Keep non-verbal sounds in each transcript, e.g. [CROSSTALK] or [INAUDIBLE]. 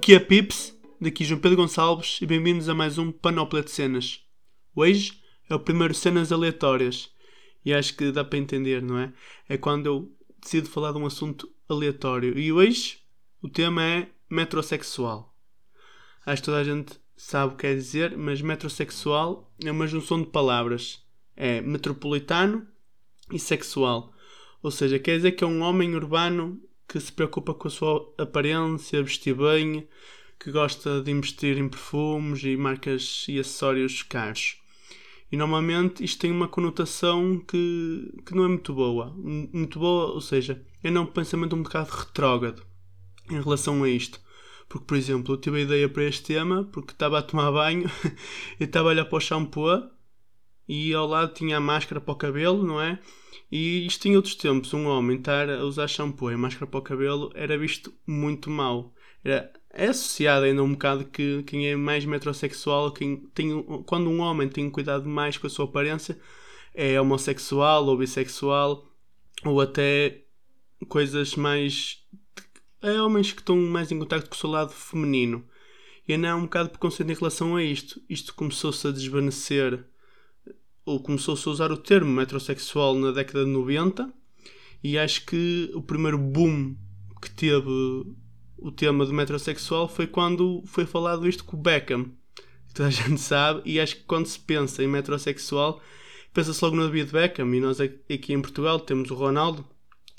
que é Pips? Daqui João Pedro Gonçalves e bem-vindos a mais um Panóplia de Cenas. Hoje é o primeiro Cenas Aleatórias e acho que dá para entender, não é? É quando eu decido falar de um assunto aleatório. E hoje o tema é metrosexual. Acho que toda a gente sabe o que quer dizer, mas metrosexual é uma junção de palavras. É metropolitano e sexual. Ou seja, quer dizer que é um homem urbano que se preocupa com a sua aparência, vestir bem, que gosta de investir em perfumes e marcas e acessórios caros. E normalmente isto tem uma conotação que, que não é muito boa. Muito boa, ou seja, é um pensamento um bocado retrógrado em relação a isto. Porque, por exemplo, eu tive a ideia para este tema porque estava a tomar banho [LAUGHS] e estava a olhar para o shampoo e ao lado tinha a máscara para o cabelo, não é? E isto em outros tempos, um homem estar a usar shampoo e máscara para o cabelo era visto muito mal. Era, é associado ainda um bocado que quem é mais metrosexual, quem tem, quando um homem tem cuidado mais com a sua aparência, é homossexual ou bissexual ou até coisas mais. É homens que estão mais em contato com o seu lado feminino. E ainda há um bocado de preconceito em relação a isto. Isto começou-se a desvanecer ou começou-se a usar o termo metrosexual na década de 90 e acho que o primeiro boom que teve o tema do metrosexual foi quando foi falado isto com o Beckham. Toda a [LAUGHS] gente sabe, e acho que quando se pensa em metrosexual, pensa-se logo no David Beckham. E nós aqui em Portugal temos o Ronaldo,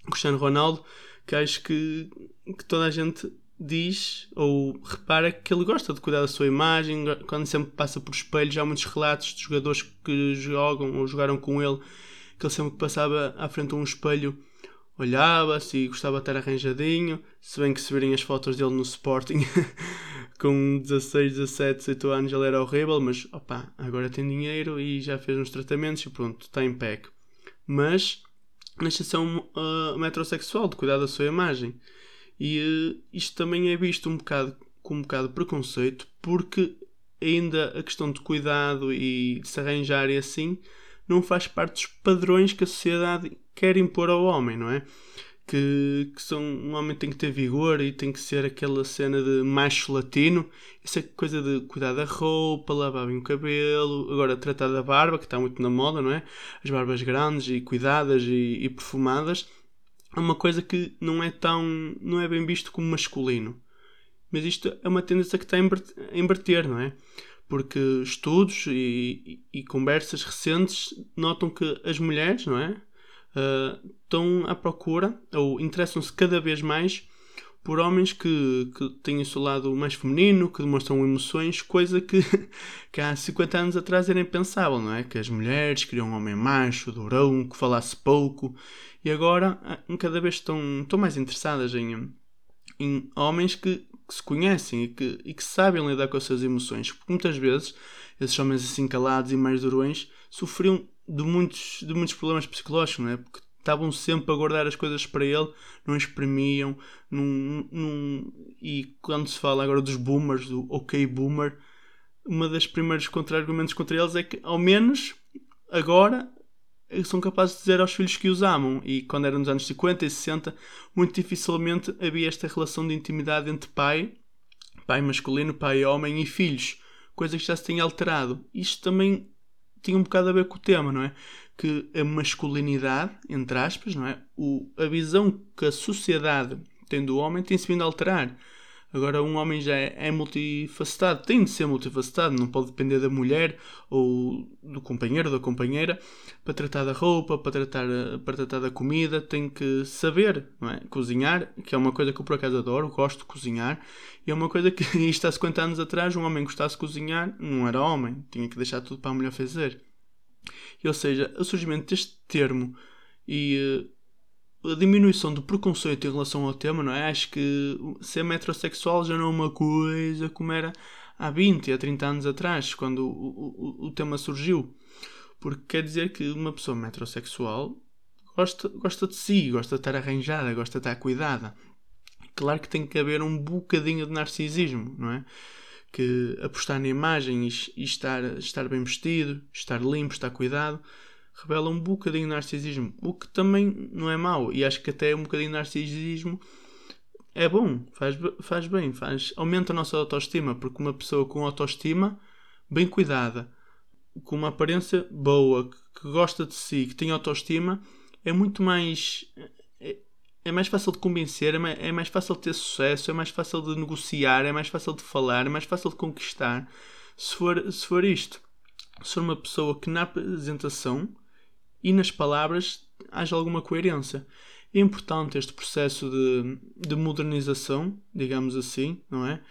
o Cristiano Ronaldo, que acho que, que toda a gente diz ou repara que ele gosta de cuidar da sua imagem, quando sempre passa por espelhos, há muitos relatos de jogadores que jogam ou jogaram com ele, que ele sempre passava à frente de um espelho olhava-se e gostava de estar arranjadinho, se bem que se virem as fotos dele no Sporting [LAUGHS] com 16, 17, 18 anos ele era horrível, mas opa, agora tem dinheiro e já fez uns tratamentos e pronto, está em PEC. Mas ser um uh, metrosexual, de cuidar da sua imagem. E uh, isto também é visto um bocado com um bocado de preconceito, porque ainda a questão de cuidado e de se arranjar e assim não faz parte dos padrões que a sociedade quer impor ao homem, não é? Que, que são, um homem tem que ter vigor e tem que ser aquela cena de macho latino, essa coisa de cuidar da roupa, lavar bem o cabelo, agora tratar da barba, que está muito na moda, não é? As barbas grandes e cuidadas e, e perfumadas, é uma coisa que não é tão, não é bem visto como masculino. Mas isto é uma tendência que está a inverter, não é? porque estudos e, e, e, conversas recentes notam que as mulheres, não é? Uh, estão à procura ou interessam-se cada vez mais por homens que, que têm o seu lado mais feminino, que demonstram emoções, coisa que, [LAUGHS] que há 50 anos atrás era impensável, não é? Que as mulheres queriam um homem macho, durão, que falasse pouco, e agora ah, cada vez estão, estão mais interessadas em, em homens que que se conhecem e que, e que sabem lidar com as suas emoções. Porque muitas vezes esses homens assim calados e mais durões sofriam de muitos, de muitos problemas psicológicos, não é? Porque estavam sempre a guardar as coisas para ele, não exprimiam, num, num, e quando se fala agora dos boomers, do ok boomer, uma das primeiros contra-argumentos contra eles é que ao menos agora são capazes de dizer aos filhos que os amam. E quando era nos anos 50 e 60, muito dificilmente havia esta relação de intimidade entre pai, pai masculino, pai homem e filhos. Coisa que já se tem alterado. Isto também tinha um bocado a ver com o tema, não é? Que a masculinidade, entre aspas, não é? O, a visão que a sociedade tem do homem tem-se vindo a alterar. Agora, um homem já é, é, multifacetado, tem de ser multifacetado, não pode depender da mulher ou do companheiro ou da companheira para tratar da roupa, para tratar, para tratar da comida, tem que saber é? cozinhar, que é uma coisa que eu por acaso adoro, gosto de cozinhar, e é uma coisa que [LAUGHS] isto há 50 anos atrás, um homem gostasse de cozinhar, não era homem, tinha que deixar tudo para a mulher fazer. E, ou seja, o surgimento deste termo e a diminuição do preconceito em relação ao tema, não é? Acho que ser metrosexual já não é uma coisa como era há 20, há 30 anos atrás, quando o, o, o tema surgiu. Porque quer dizer que uma pessoa metrosexual gosta, gosta de si, gosta de estar arranjada, gosta de estar cuidada. Claro que tem que haver um bocadinho de narcisismo, não é? Que apostar na imagem e, e estar, estar bem vestido, estar limpo, estar cuidado, revela um bocadinho de narcisismo, o que também não é mau, e acho que até um bocadinho de narcisismo é bom, faz, faz bem, faz, aumenta a nossa autoestima, porque uma pessoa com autoestima bem cuidada, com uma aparência boa, que, gosta de si, que tem autoestima, é muito mais. É, é mais fácil de convencer, é mais, é mais fácil de ter sucesso, é mais fácil de negociar, é mais fácil de falar, é mais fácil de conquistar se for, se for isto. Se for uma pessoa que na apresentação e nas palavras haja alguma coerência. É importante este processo de, de modernização, digamos assim, não é?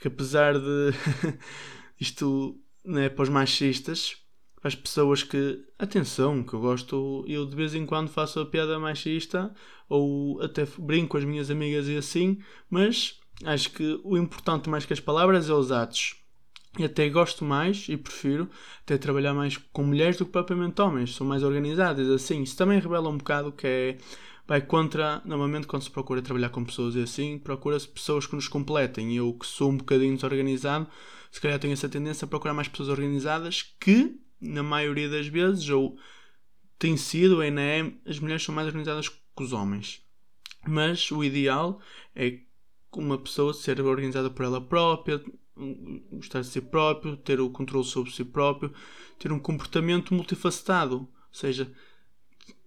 Que apesar de [LAUGHS] isto né, para os machistas, para as pessoas que, atenção, que eu gosto, eu de vez em quando faço a piada machista ou até brinco com as minhas amigas e assim, mas acho que o importante mais que as palavras é os atos. E até gosto mais e prefiro até trabalhar mais com mulheres do que propriamente homens, são mais organizadas, assim. Isso também revela um bocado que é. Vai contra, normalmente, quando se procura trabalhar com pessoas e assim, procura-se pessoas que nos completem. Eu, que sou um bocadinho desorganizado, se calhar tenho essa tendência a procurar mais pessoas organizadas que, na maioria das vezes, ou tem sido, ainda é, as mulheres são mais organizadas que os homens. Mas o ideal é uma pessoa ser organizada por ela própria, gostar de si próprio, ter o controle sobre si próprio, ter um comportamento multifacetado, ou seja,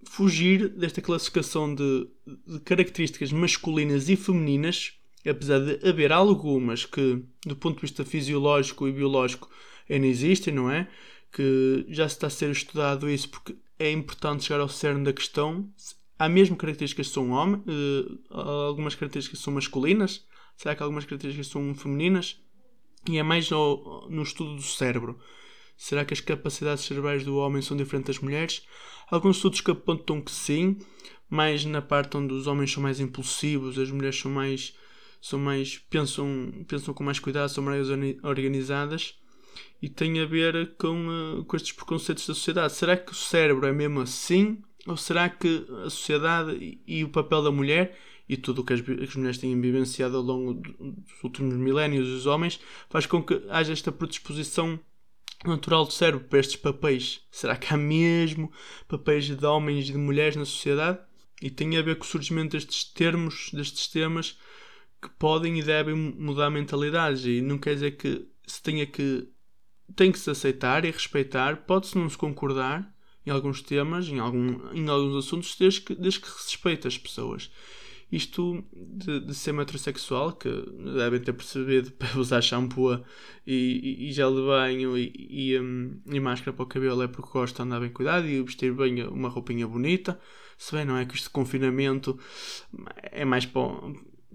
fugir desta classificação de, de características masculinas e femininas, apesar de haver algumas que, do ponto de vista fisiológico e biológico, ainda existem, não é? Que já está a ser estudado isso porque é importante chegar ao cerne da questão. Há mesmo características que são homens, uh, algumas características são masculinas, será que algumas características são femininas? E é mais no, no estudo do cérebro. Será que as capacidades cerebrais do homem são diferentes das mulheres? Alguns estudos que apontam que sim, mais na parte onde os homens são mais impulsivos, as mulheres são mais são mais pensam pensam com mais cuidado, são mais organizadas e tem a ver com, uh, com estes preconceitos da sociedade. Será que o cérebro é mesmo assim? Ou será que a sociedade e o papel da mulher e tudo o que as, as, mulheres têm vivenciado ao longo dos últimos milénios, os homens, faz com que haja esta predisposição natural do cérebro para estes papéis. Será que há mesmo papéis de homens e de mulheres na sociedade? E tem a ver com o surgimento destes termos, destes temas que podem e devem mudar mentalidades. E não quer dizer que se tenha que tem que se aceitar e respeitar, pode-se não se concordar em alguns temas, em, algum, em alguns assuntos, desde que, desde que se respeite as pessoas. Isto de, de ser metrosexual, que devem ter percebido [LAUGHS] para usar shampoo e, e, gel de banho e, e, um, e, máscara para o cabelo é porque gosta de andar bem cuidado e vestir bem uma roupinha bonita. Se bem não é que este confinamento é mais para,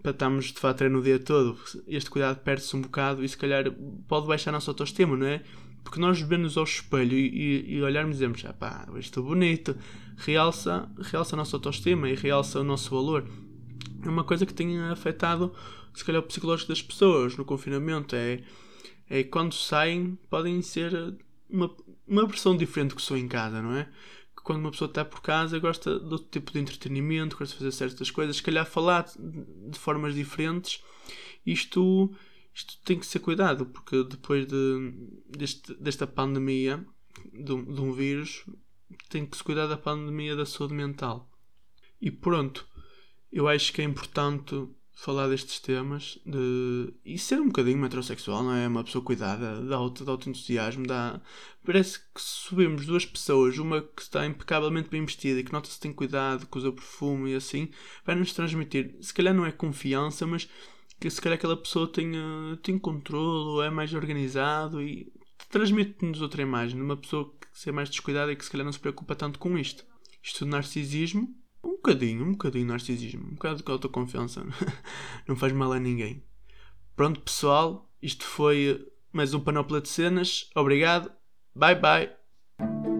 para estarmos de fato no dia todo. Este cuidado perde-se um bocado e se calhar pode baixar a nossa autoestima, não é? Porque nós vemos ao espelho e, e, e olharmos e dizemos, ah pá, estou bonito, realça, realça a nossa autoestima e realça o nosso valor é uma coisa que tem afetado, se calhar, o psicológico das pessoas no confinamento. É, é quando saem, podem ser uma, uma versão diferente que sou em casa, não é? Que quando uma pessoa está por casa gosta de outro tipo de entretenimento, gosta de fazer certas coisas, se calhar falar de, formas diferentes. Isto, isto tem que ser cuidado, porque depois de, deste, desta pandemia, de de um vírus, tem que se cuidar da pandemia da saúde mental. E pronto, eu acho que é importante falar destes temas de... e ser um bocadinho metrosexual, não é? Uma pessoa cuidada, dá auto, dá auto entusiasmo, dá... parece que subimos duas pessoas, uma que está impecavelmente bem vestida e que nota-se tem cuidado, que usa perfume e assim, vai nos transmitir, se calhar não é confiança, mas que se calhar aquela pessoa tenha, tem controle, é mais organizado e transmite-nos outra imagem, uma pessoa que é mais descuidada e que se calhar não se preocupa tanto com isto. Isto de narcisismo um bocadinho, um bocadinho narcisismo, um bocado de autoconfiança. [LAUGHS] não faz mal a ninguém. Pronto, pessoal, isto foi mais um Panóplia de Cenas. Obrigado. Bye bye.